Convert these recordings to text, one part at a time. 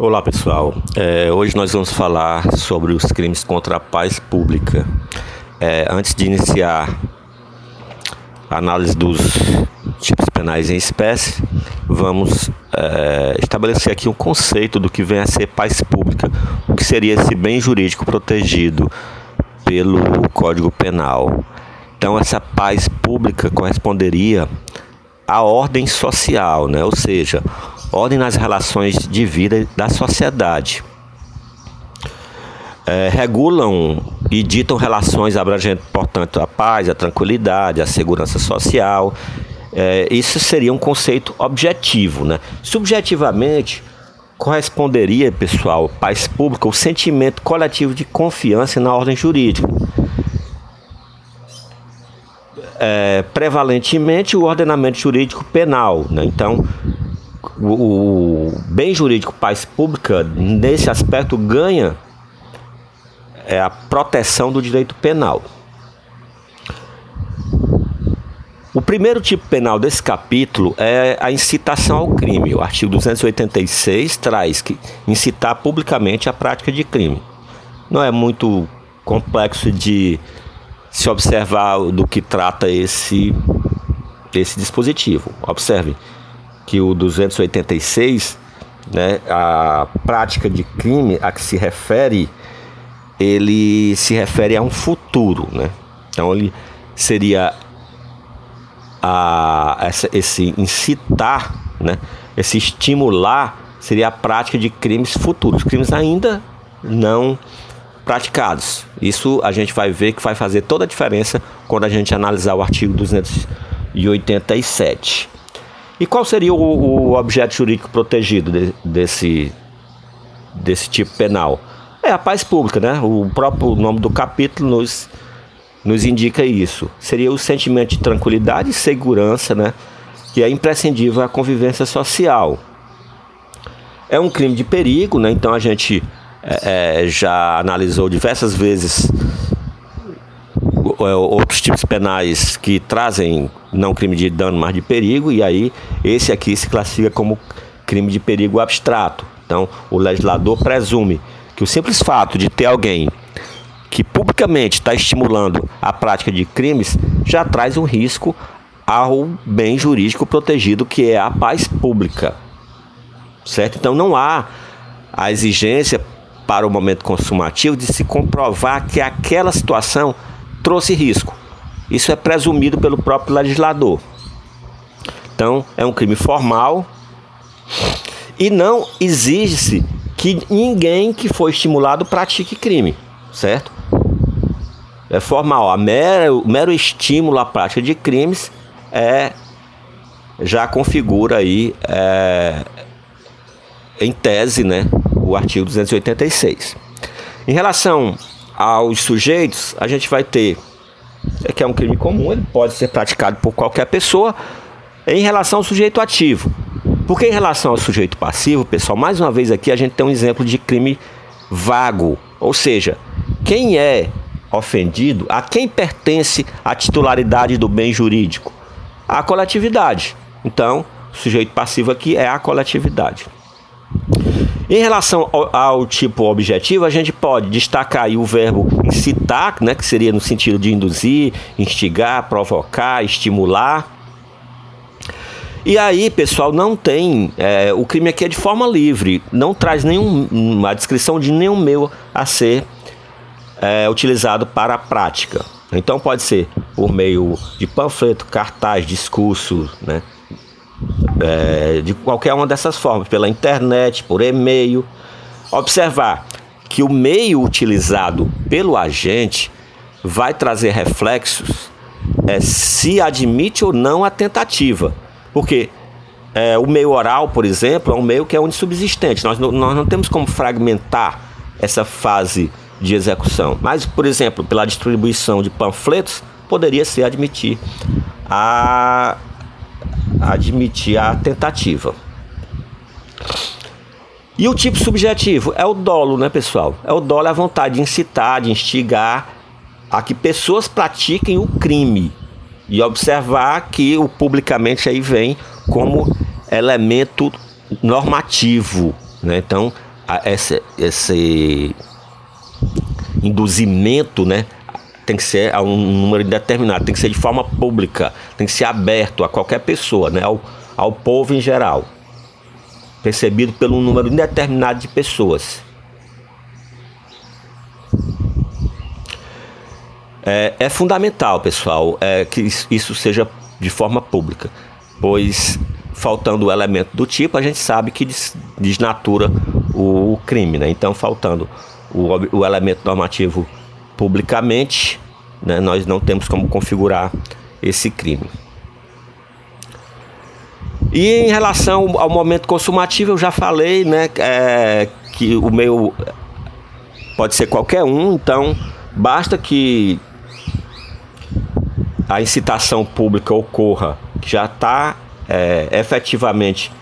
Olá pessoal, é, hoje nós vamos falar sobre os crimes contra a paz pública. É, antes de iniciar a análise dos tipos penais em espécie, vamos é, estabelecer aqui um conceito do que vem a ser paz pública, o que seria esse bem jurídico protegido pelo Código Penal. Então, essa paz pública corresponderia à ordem social, né? ou seja, ordem nas relações de vida da sociedade. É, regulam e ditam relações abrangendo, portanto, a paz, a tranquilidade, a segurança social. É, isso seria um conceito objetivo. Né? Subjetivamente, corresponderia, pessoal, paz pública, o sentimento coletivo de confiança na ordem jurídica. É, prevalentemente o ordenamento jurídico penal. Né? Então, o, bem jurídico paz pública, nesse aspecto, ganha é, a proteção do direito penal. O primeiro tipo penal desse capítulo é a incitação ao crime. O artigo 286 traz que incitar publicamente a prática de crime. Não é muito complexo de se observar do que trata esse, esse dispositivo. Observe que o 286, né, a prática de crime a que se refere, ele se refere a um futuro, né? Então ele seria a, essa, esse incitar, né, esse estimular seria a prática de crimes futuros, crimes ainda não praticados. Isso a gente vai ver que vai fazer toda a diferença quando a gente analisar o artigo 287. E qual seria o, o objeto jurídico protegido de, desse, desse tipo penal? É a paz pública, né? O próprio nome do capítulo nos, nos indica isso. Seria o sentimento de tranquilidade e segurança, né? Que é imprescindível à convivência social. É um crime de perigo, né? Então a gente é, é já analisou diversas vezes é, outros tipos penais que trazem não crime de dano, mas de perigo, e aí esse aqui se classifica como crime de perigo abstrato. Então, o legislador presume que o simples fato de ter alguém que publicamente está estimulando a prática de crimes já traz um risco ao bem jurídico protegido que é a paz pública. Certo? Então não há a exigência para o momento consumativo de se comprovar que aquela situação trouxe risco. Isso é presumido pelo próprio legislador. Então, é um crime formal e não exige-se que ninguém que foi estimulado pratique crime, certo? É formal. A o mero estímulo à prática de crimes é já configura aí é, em tese, né, o artigo 286. Em relação aos sujeitos, a gente vai ter que é um crime comum, ele pode ser praticado por qualquer pessoa em relação ao sujeito ativo. Porque em relação ao sujeito passivo, pessoal, mais uma vez aqui a gente tem um exemplo de crime vago, ou seja, quem é ofendido, a quem pertence a titularidade do bem jurídico? A coletividade. Então, o sujeito passivo aqui é a coletividade. Em relação ao, ao, tipo objetivo, a gente pode destacar aí o verbo incitar, né, que seria no sentido de induzir, instigar, provocar, estimular. E aí, pessoal, não tem. É, o crime aqui é de forma livre, não traz nenhuma descrição de nenhum meio a ser é, utilizado para a prática. Então, pode ser por meio de panfleto, cartaz, discurso, né, é, de qualquer uma dessas formas, pela internet, por e-mail. Observar que o meio utilizado pelo agente vai trazer reflexos é, se admite ou não a tentativa. Porque é, o meio oral, por exemplo, é um meio que é subsistente. Nós nós não temos como fragmentar essa fase de execução. Mas, por exemplo, pela distribuição de panfletos, poderia se admitir a admitir a tentativa. E o tipo subjetivo é o dolo, né, pessoal? É o dolo, é a vontade de incitar, de instigar a que pessoas pratiquem o crime e observar que o publicamente aí vem como elemento normativo, né? Então, esse, esse induzimento, né? Tem que ser a um número indeterminado, tem que ser de forma pública, tem que ser aberto a qualquer pessoa, né? Ao, ao povo em geral, percebido pelo número indeterminado de pessoas. É, é fundamental, pessoal, é, que isso seja de forma pública, pois faltando o elemento do tipo, a gente sabe que desnatura o crime, né? Então, faltando o, o elemento normativo publicamente, né, nós não temos como configurar esse crime. E em relação ao momento consumativo, eu já falei, né, é, que o meu pode ser qualquer um, então basta que a incitação pública ocorra, que já está é, efetivamente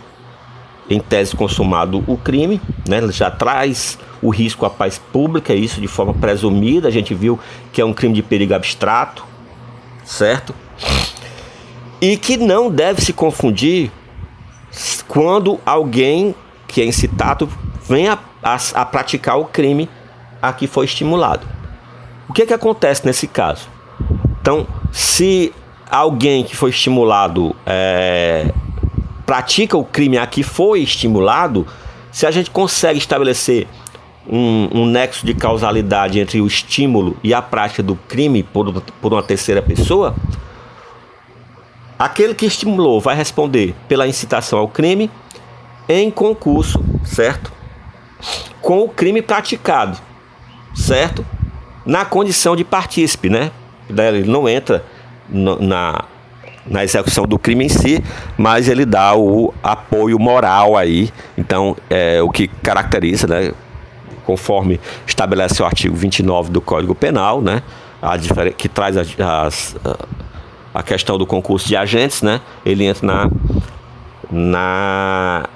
em tese consumado o crime, né? já traz o risco à paz pública, isso de forma presumida, a gente viu que é um crime de perigo abstrato, certo? E que não deve se confundir quando alguém que é incitado vem a, a, a praticar o crime a que foi estimulado. O que, é que acontece nesse caso? Então, se alguém que foi estimulado é, pratica o crime a que foi estimulado, se a gente consegue estabelecer um, um, nexo de causalidade entre o estímulo e a prática do crime por, por uma terceira pessoa, aquele que estimulou vai responder pela incitação ao crime em concurso, certo? Com o crime praticado, certo? Na condição de partícipe, né? Ele não entra na, na execução do crime em si, mas ele dá o apoio moral aí. Então, é o que caracteriza, né, conforme estabelece o artigo 29 do Código Penal, né, a, que traz as, as, a questão do concurso de agentes, né, ele entra na, na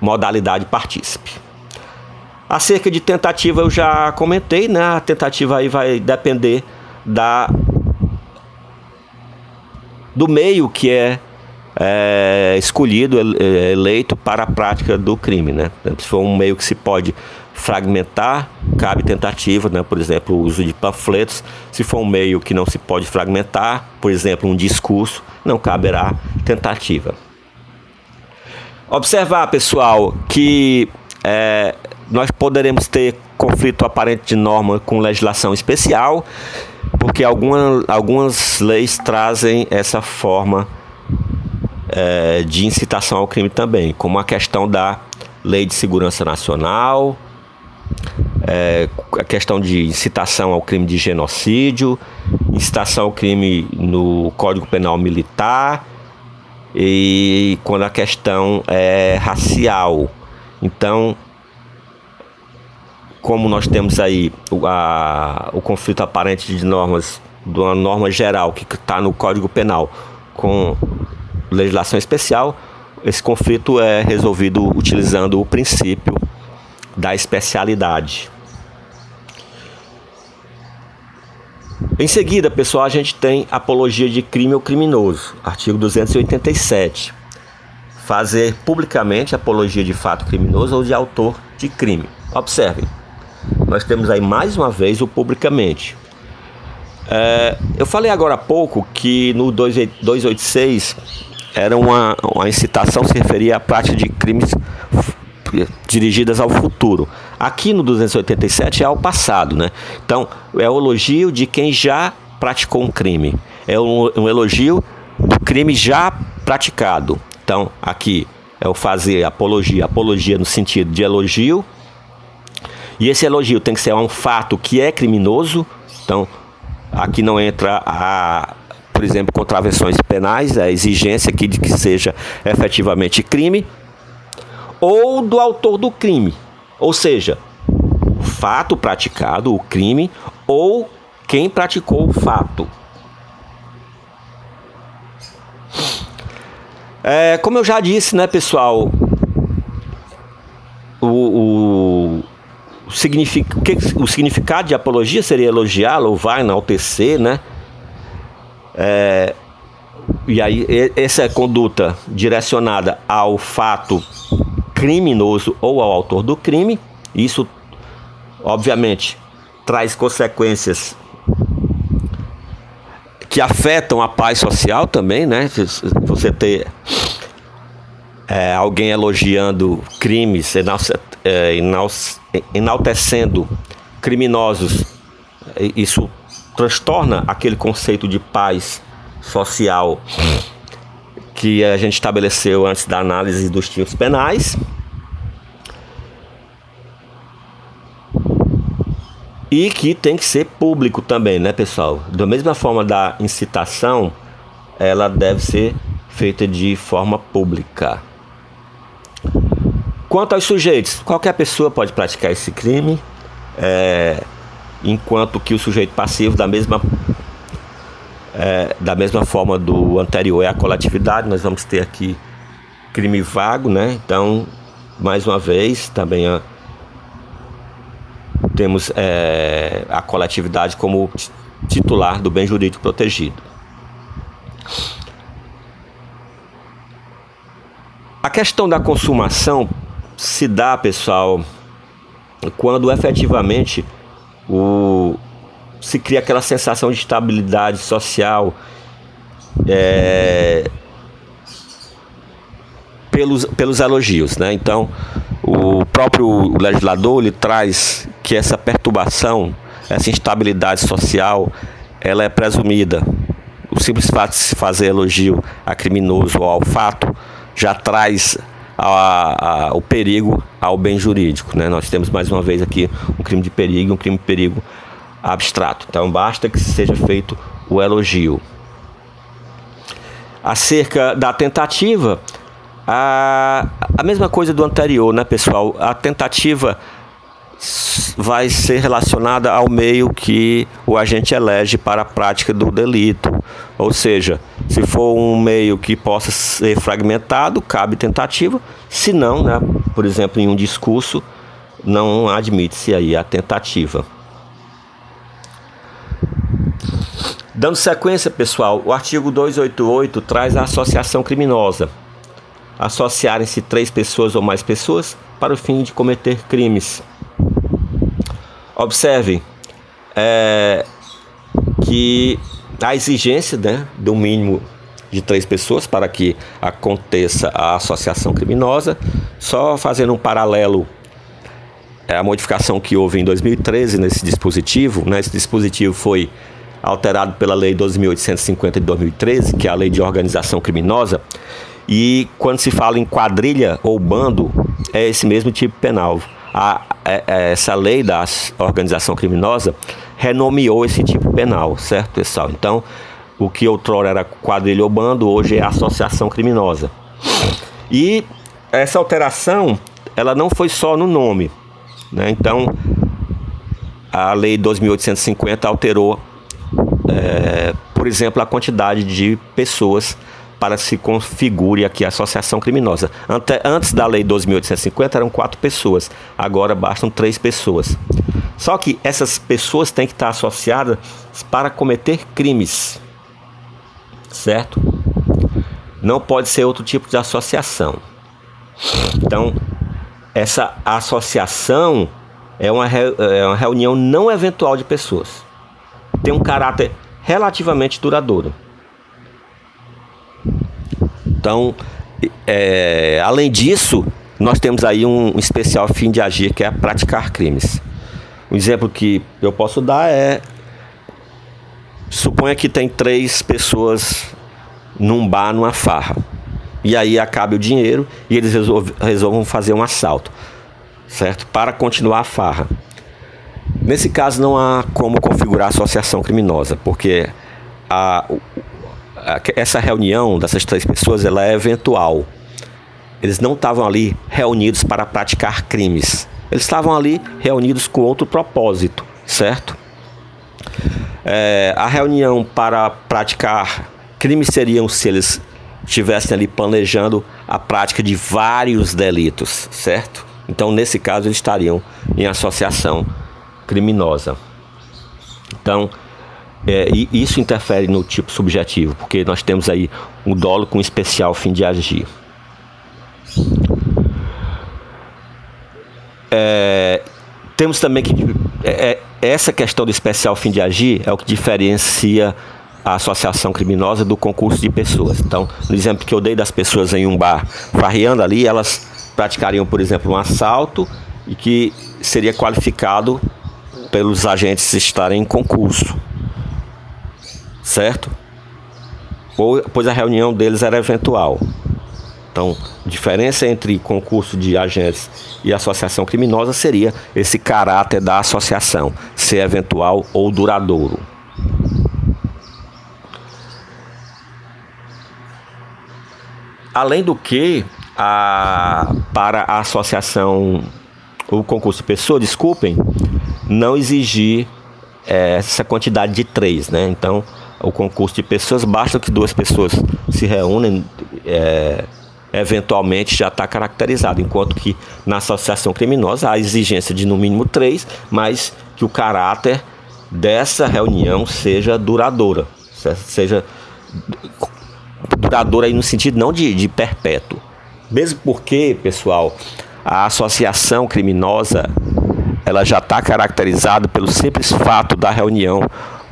modalidade partícipe. Acerca de tentativa eu já comentei, né? A tentativa aí vai depender da do meio que é, é escolhido, é, eleito para a prática do crime. Né? Se for um meio que se pode fragmentar, cabe tentativa, né? por exemplo, o uso de panfletos. Se for um meio que não se pode fragmentar, por exemplo, um discurso, não caberá tentativa. Observar, pessoal, que é, nós poderemos ter conflito aparente de norma com legislação especial porque alguma, algumas leis trazem essa forma é, de incitação ao crime também, como a questão da Lei de Segurança Nacional, é, a questão de incitação ao crime de genocídio, incitação ao crime no Código Penal Militar e quando a questão é racial. Então, como nós temos aí o, a, o conflito aparente de normas, de uma norma geral que está no Código Penal com legislação especial, esse conflito é resolvido utilizando o princípio da especialidade. Em seguida, pessoal, a gente tem apologia de crime ou criminoso, artigo 287. Fazer publicamente apologia de fato criminoso ou de autor de crime. Observem, nós temos aí mais uma vez o publicamente. É, eu falei agora há pouco que no 286 era uma, uma incitação, se referia à prática de crimes dirigidas ao futuro. Aqui no 287 é ao passado, né? Então, é o elogio de quem já praticou um crime. É um, um elogio do crime já praticado. Então, aqui é o fazer apologia, apologia no sentido de elogio e esse elogio tem que ser um fato que é criminoso. Então, aqui não entra a, por exemplo, contravenções penais, a exigência aqui de que seja efetivamente crime, ou do autor do crime. Ou seja, o fato praticado, o crime, ou quem praticou o fato. É, como eu já disse, né, pessoal, o, o o, signific, o significado de apologia seria elogiar, louvar, enaltecer, né? É, e aí, essa é conduta direcionada ao fato criminoso ou ao autor do crime. Isso, obviamente, traz consequências que afetam a paz social também, né? Você ter é, alguém elogiando crimes, é, enaltecendo criminosos, isso transtorna aquele conceito de paz social que a gente estabeleceu antes da análise dos tipos penais. E que tem que ser público também, né, pessoal? Da mesma forma da incitação, ela deve ser feita de forma pública. Quanto aos sujeitos, qualquer pessoa pode praticar esse crime, é, enquanto que o sujeito passivo, da mesma, é, da mesma forma do anterior, é a coletividade. Nós vamos ter aqui crime vago, né? Então, mais uma vez, também a, temos é, a coletividade como titular do bem jurídico protegido. A questão da consumação se dá, pessoal, quando efetivamente o, se cria aquela sensação de estabilidade social é, pelos, pelos elogios. Né? Então, o próprio legislador ele traz que essa perturbação, essa instabilidade social, ela é presumida. O simples fato de se fazer elogio a criminoso ou ao fato já traz a, a, o perigo ao bem jurídico. Né? Nós temos mais uma vez aqui um crime de perigo, um crime de perigo abstrato. Então basta que seja feito o elogio. Acerca da tentativa, a, a mesma coisa do anterior, né, pessoal? A tentativa vai ser relacionada ao meio que o agente elege para a prática do delito. Ou seja, se for um meio que possa ser fragmentado, cabe tentativa. Se não, né, por exemplo, em um discurso, não admite-se aí a tentativa. Dando sequência, pessoal, o artigo 288 traz a associação criminosa. Associarem-se três pessoas ou mais pessoas para o fim de cometer crimes. Observem é, que a exigência né, do mínimo de três pessoas para que aconteça a associação criminosa, só fazendo um paralelo é a modificação que houve em 2013 nesse dispositivo, né? Esse dispositivo foi alterado pela Lei 12.850 de 2013, que é a Lei de Organização Criminosa, e quando se fala em quadrilha ou bando, é esse mesmo tipo penal a, a, é, é, essa lei da organização criminosa renomeou esse tipo penal, certo, pessoal? Então, o que outrora era quadrilha ou bando, hoje é associação criminosa. E essa alteração, ela não foi só no nome, né? Então, a lei 2850 alterou, é, por exemplo, a quantidade de pessoas para se configure aqui a associação criminosa. Antes da lei 12.850 eram quatro pessoas, agora bastam três pessoas. Só que essas pessoas têm que estar associadas para cometer crimes, certo? Não pode ser outro tipo de associação. Então, essa associação é uma, é uma reunião não eventual de pessoas. Tem um caráter relativamente duradouro. Então, é, além disso, nós temos aí um especial fim de agir que é praticar crimes. Um exemplo que eu posso dar é: suponha que tem três pessoas num bar, numa farra, e aí acaba o dinheiro e eles resolvam fazer um assalto, certo? Para continuar a farra. Nesse caso, não há como configurar associação criminosa, porque a, essa reunião dessas três pessoas ela é eventual. Eles não estavam ali reunidos para praticar crimes. Eles estavam ali reunidos com outro propósito, certo? É, a reunião para praticar crimes seriam se eles estivessem ali planejando a prática de vários delitos, certo? Então, nesse caso, eles estariam em associação criminosa. Então, é, e isso interfere no tipo subjetivo, porque nós temos aí um dolo com especial fim de agir. temos também que é, é, essa questão do especial fim de agir é o que diferencia a associação criminosa do concurso de pessoas. Então, no exemplo que eu dei das pessoas em um bar farreando ali, elas praticariam, por exemplo, um assalto e que seria qualificado pelos agentes estarem em concurso. Certo? Pois a reunião deles era eventual. Então, diferença entre concurso de agentes e associação criminosa seria esse caráter da associação, ser eventual ou duradouro. Além do que, a, para a associação, o concurso de pessoa, desculpem, não exigir é, essa quantidade de três, né? Então, o concurso de pessoas, basta que duas pessoas se reúnem, é, eventualmente já está caracterizado, enquanto que na associação criminosa há a exigência de no mínimo três, mas que o caráter dessa reunião seja duradoura, seja duradoura aí no sentido não de, de perpétuo. Mesmo porque, pessoal, a associação criminosa ela já está caracterizada pelo simples fato da reunião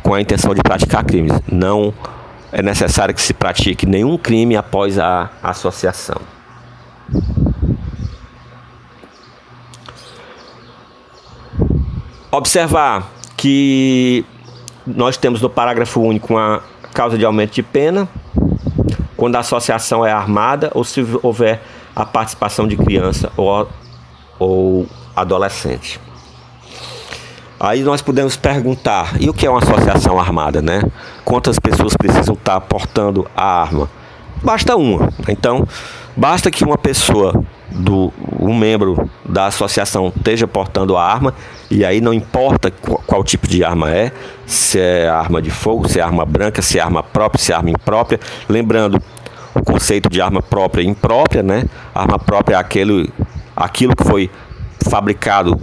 com a intenção de praticar crimes. Não é necessário que se pratique nenhum crime após a associação. Observar que nós temos no parágrafo único uma causa de aumento de pena, quando a associação é armada ou se houver a participação de criança ou, ou adolescente. Aí nós podemos perguntar, e o que é uma associação armada, né? Quantas pessoas precisam estar portando a arma? Basta uma. Então, basta que uma pessoa do um membro da associação esteja portando a arma e aí não importa qual, qual, tipo de arma é, se é arma de fogo, se é arma branca, se é arma própria, se é arma imprópria, lembrando o conceito de arma própria e imprópria, né? Arma própria é aquele, aquilo que foi fabricado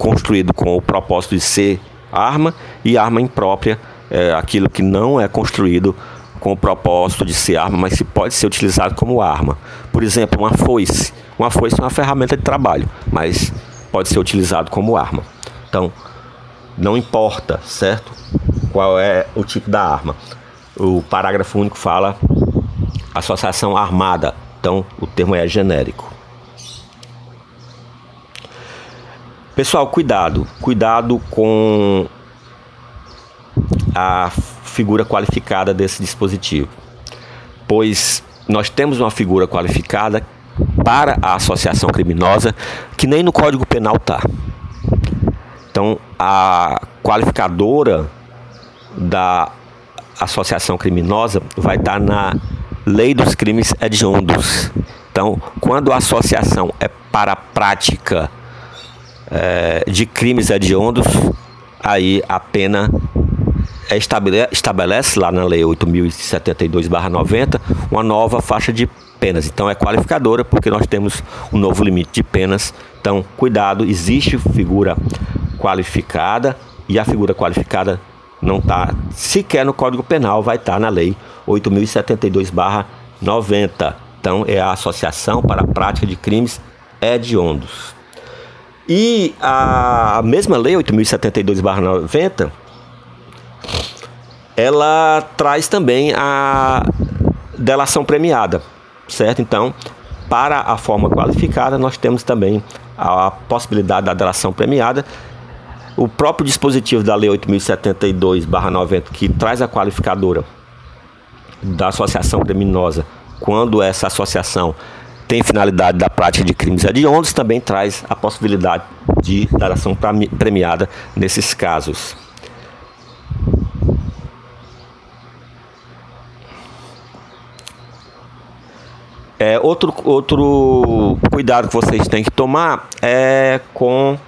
construído com o propósito de ser arma e arma imprópria é aquilo que não é construído com o propósito de ser arma, mas que pode ser utilizado como arma. Por exemplo, uma foice. Uma foice é uma ferramenta de trabalho, mas pode ser utilizado como arma. Então, não importa, certo? Qual é o tipo da arma. O parágrafo único fala associação armada. Então, o termo é genérico. Pessoal, cuidado, cuidado com a figura qualificada desse dispositivo, pois nós temos uma figura qualificada para a associação criminosa que nem no Código Penal está. Então, a qualificadora da associação criminosa vai estar tá na Lei dos Crimes Hediondos. Então, quando a associação é para a prática é, de crimes hediondos, aí a pena é estabelece, lá na Lei 8.072-90 uma nova faixa de penas. Então é qualificadora porque nós temos um novo limite de penas. Então, cuidado, existe figura qualificada e a figura qualificada não está sequer no Código Penal, vai estar tá na Lei 8.072-90. Então, é a Associação para a Prática de Crimes Hediondos. E a mesma lei 8072/90 ela traz também a delação premiada, certo? Então, para a forma qualificada, nós temos também a possibilidade da delação premiada. O próprio dispositivo da Lei 8072/90 que traz a qualificadora da associação criminosa, quando essa associação tem finalidade da prática de crimes hediondos, também traz a possibilidade de dar ação premiada nesses casos. É, outro, outro cuidado que vocês têm que tomar é com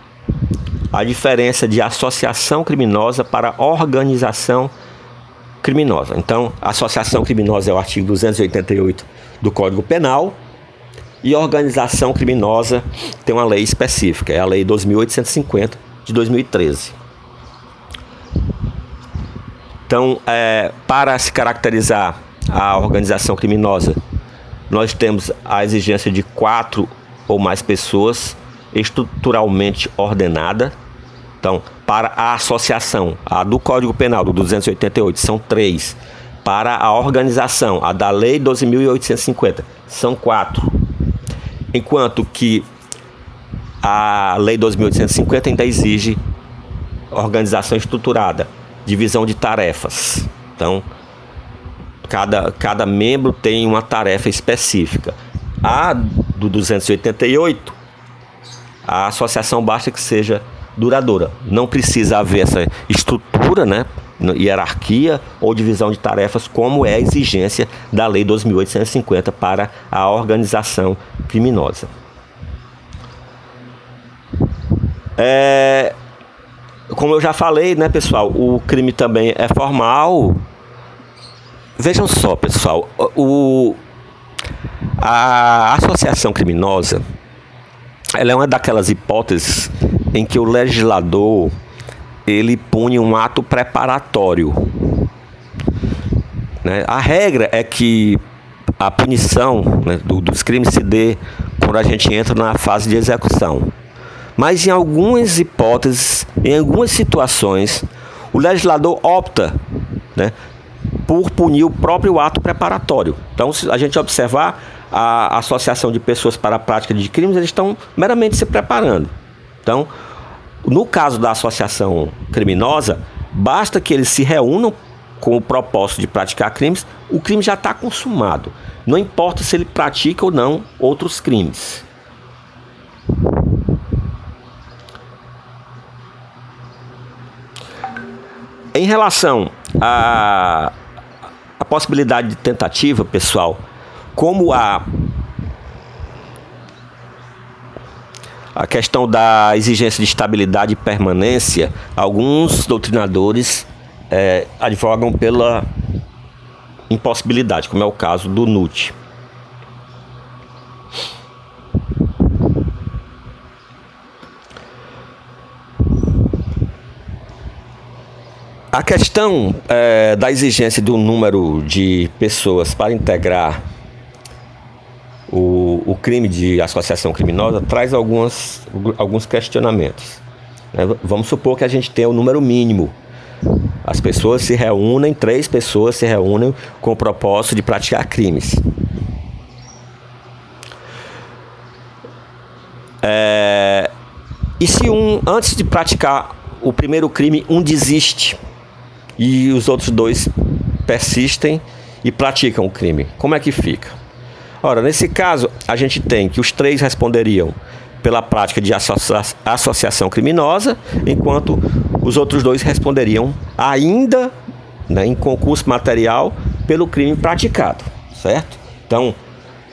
a diferença de associação criminosa para organização criminosa. Então, associação criminosa é o artigo 288 do Código Penal e organização criminosa tem uma lei específica, é a Lei 2850 de 2013. Então, é, para se caracterizar a organização criminosa, nós temos a exigência de quatro ou mais pessoas estruturalmente ordenada, Então, para a associação, a do Código Penal, do 288, são três. Para a organização, a da Lei 12.850, são quatro. Enquanto que a Lei 12.850 ainda exige organização estruturada, divisão de tarefas. Então, cada, cada membro tem uma tarefa específica. A do 288, a associação basta que seja duradoura. Não precisa haver essa estrutura, né, hierarquia ou divisão de tarefas, como é a exigência da Lei 2.850 para a organização criminosa. É, como eu já falei, né, pessoal, o crime também é formal. Vejam só, pessoal, o, a associação criminosa ela é uma daquelas hipóteses em que o legislador ele pune um ato preparatório. Né? A regra é que a punição né, do, dos crimes se dê quando a gente entra na fase de execução. Mas em algumas hipóteses, em algumas situações, o legislador opta né, por punir o próprio ato preparatório. Então, se a gente observar a associação de pessoas para a prática de crimes, eles estão meramente se preparando. Então, no caso da associação criminosa, basta que eles se reúnam com o propósito de praticar crimes, o crime já está consumado. Não importa se ele pratica ou não outros crimes. Em relação à, possibilidade de tentativa, pessoal, como a, a questão da exigência de estabilidade e permanência, alguns doutrinadores é, advogam pela impossibilidade, como é o caso do NUT. A questão é, da exigência do número de pessoas para integrar o, o crime de associação criminosa traz algumas, alguns questionamentos. Né? Vamos supor que a gente tenha o número mínimo. As pessoas se reúnem, três pessoas se reúnem com o propósito de praticar crimes. É, e se um, antes de praticar o primeiro crime, um desiste? e os outros dois persistem e praticam o crime. Como é que fica? Ora, nesse caso, a gente tem que os três responderiam pela prática de associa associação criminosa, enquanto os outros dois responderiam ainda né, em concurso material pelo crime praticado, certo? Então,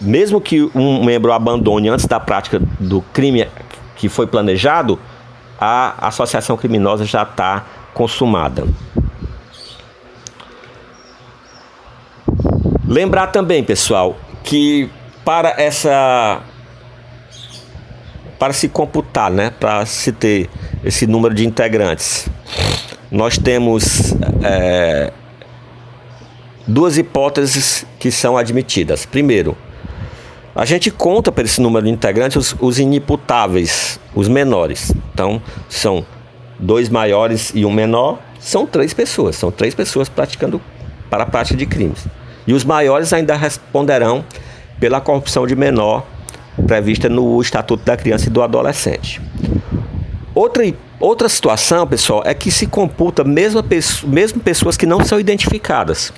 mesmo que um membro abandone antes da prática do crime que foi planejado, a associação criminosa já está consumada. Lembrar também, pessoal, que para essa para se computar, né, para se ter esse número de integrantes, nós temos é, duas hipóteses que são admitidas. Primeiro, a gente conta para esse número de integrantes os, os inimputáveis, os menores. Então, são dois maiores e um menor, são três pessoas, são três pessoas praticando para a prática de crimes. E os maiores ainda responderão pela corrupção de menor prevista no Estatuto da Criança e do Adolescente. Outra, outra situação, pessoal, é que se computa mesmo, mesmo pessoas que não são identificadas.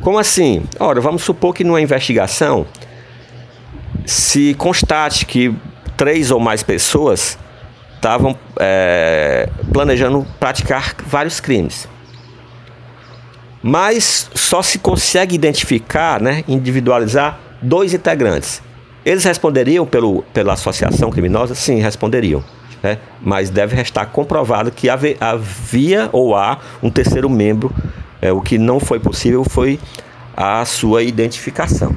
Como assim? Ora, vamos supor que numa investigação se constate que três ou mais pessoas estavam é, planejando praticar vários crimes mas só se consegue identificar, né, individualizar dois integrantes. Eles responderiam pelo, pela associação criminosa? Sim, responderiam. Né? Mas deve restar comprovado que havia ou há um terceiro membro. É, o que não foi possível foi a sua identificação.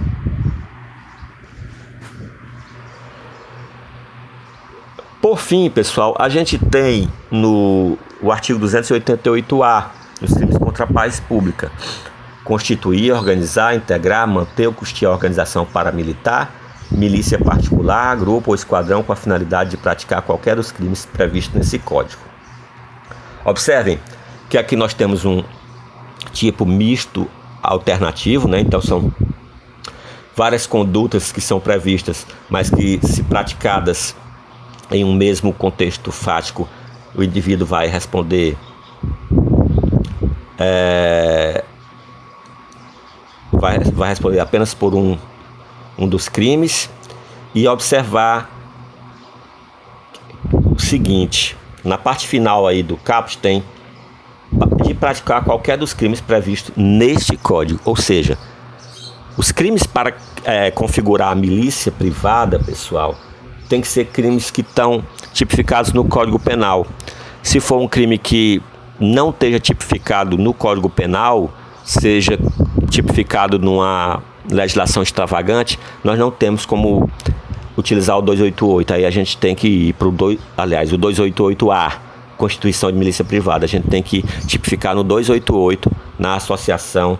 Por fim, pessoal, a gente tem no o artigo 288A dos crimes contra a paz pública. Constituir, organizar, integrar, manter ou custear organização paramilitar milícia particular, grupo ou esquadrão com a finalidade de praticar qualquer dos crimes previstos nesse código. Observem que aqui nós temos um tipo misto alternativo, né? Então são várias condutas que são previstas, mas que se praticadas em um mesmo contexto fático, o indivíduo vai responder é, vai, vai responder apenas por um, um dos crimes e observar o seguinte, na parte final aí do caput tem de praticar qualquer dos crimes previstos neste código, ou seja, os crimes para é, configurar a milícia privada, pessoal, tem que ser crimes que estão tipificados no Código Penal. Se for um crime que não esteja tipificado no Código Penal, seja tipificado numa legislação extravagante, nós não temos como utilizar o 288. Aí a gente tem que ir para o 2, aliás, o 288A, Constituição de Milícia Privada. A gente tem que tipificar no 288 na associação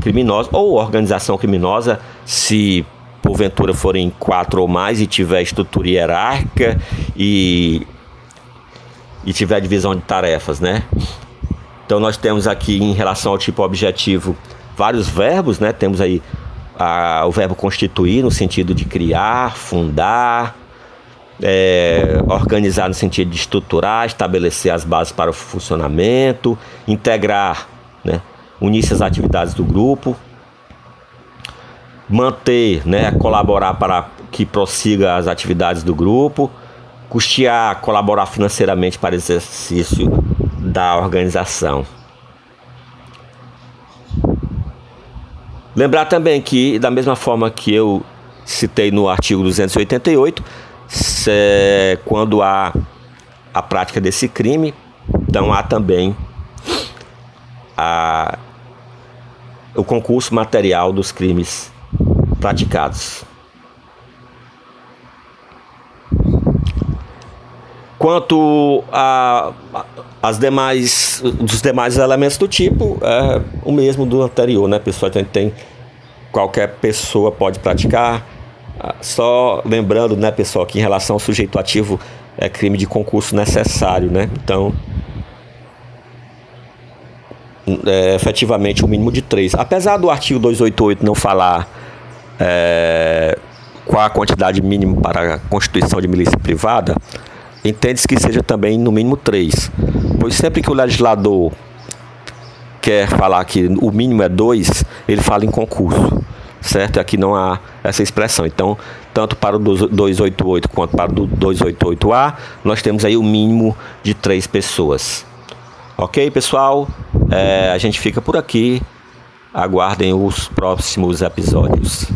criminosa ou organização criminosa, se porventura forem quatro ou mais e tiver estrutura hierárquica e e tiver divisão de tarefas, né? Então nós temos aqui em relação ao tipo objetivo vários verbos, né? Temos aí a, o verbo constituir no sentido de criar, fundar, é, organizar no sentido de estruturar, estabelecer as bases para o funcionamento, integrar, né? unir-se às atividades do grupo, manter, né? colaborar para que prossiga as atividades do grupo, custear, colaborar financeiramente para o exercício da organização. Lembrar também que, da mesma forma que eu citei no artigo 288, se, quando há a prática desse crime, então há também a, o concurso material dos crimes praticados. Quanto a, as demais, dos demais elementos do tipo, é o mesmo do anterior, né, pessoal? Então, tem qualquer pessoa pode praticar. Ah, só lembrando, né, pessoal, que em relação ao sujeito ativo é crime de concurso necessário, né? Então, é, efetivamente o um mínimo de três. Apesar do artigo 288 não falar é, qual a quantidade mínima para a constituição de milícia privada, entende-se que seja também no mínimo três. Pois sempre que o legislador quer falar que o mínimo é dois, ele fala em concurso, certo? Aqui não há essa expressão. Então, tanto para o 288 quanto para o 288A, nós temos aí o mínimo de três pessoas. Ok, pessoal? É, a gente fica por aqui. Aguardem os próximos episódios.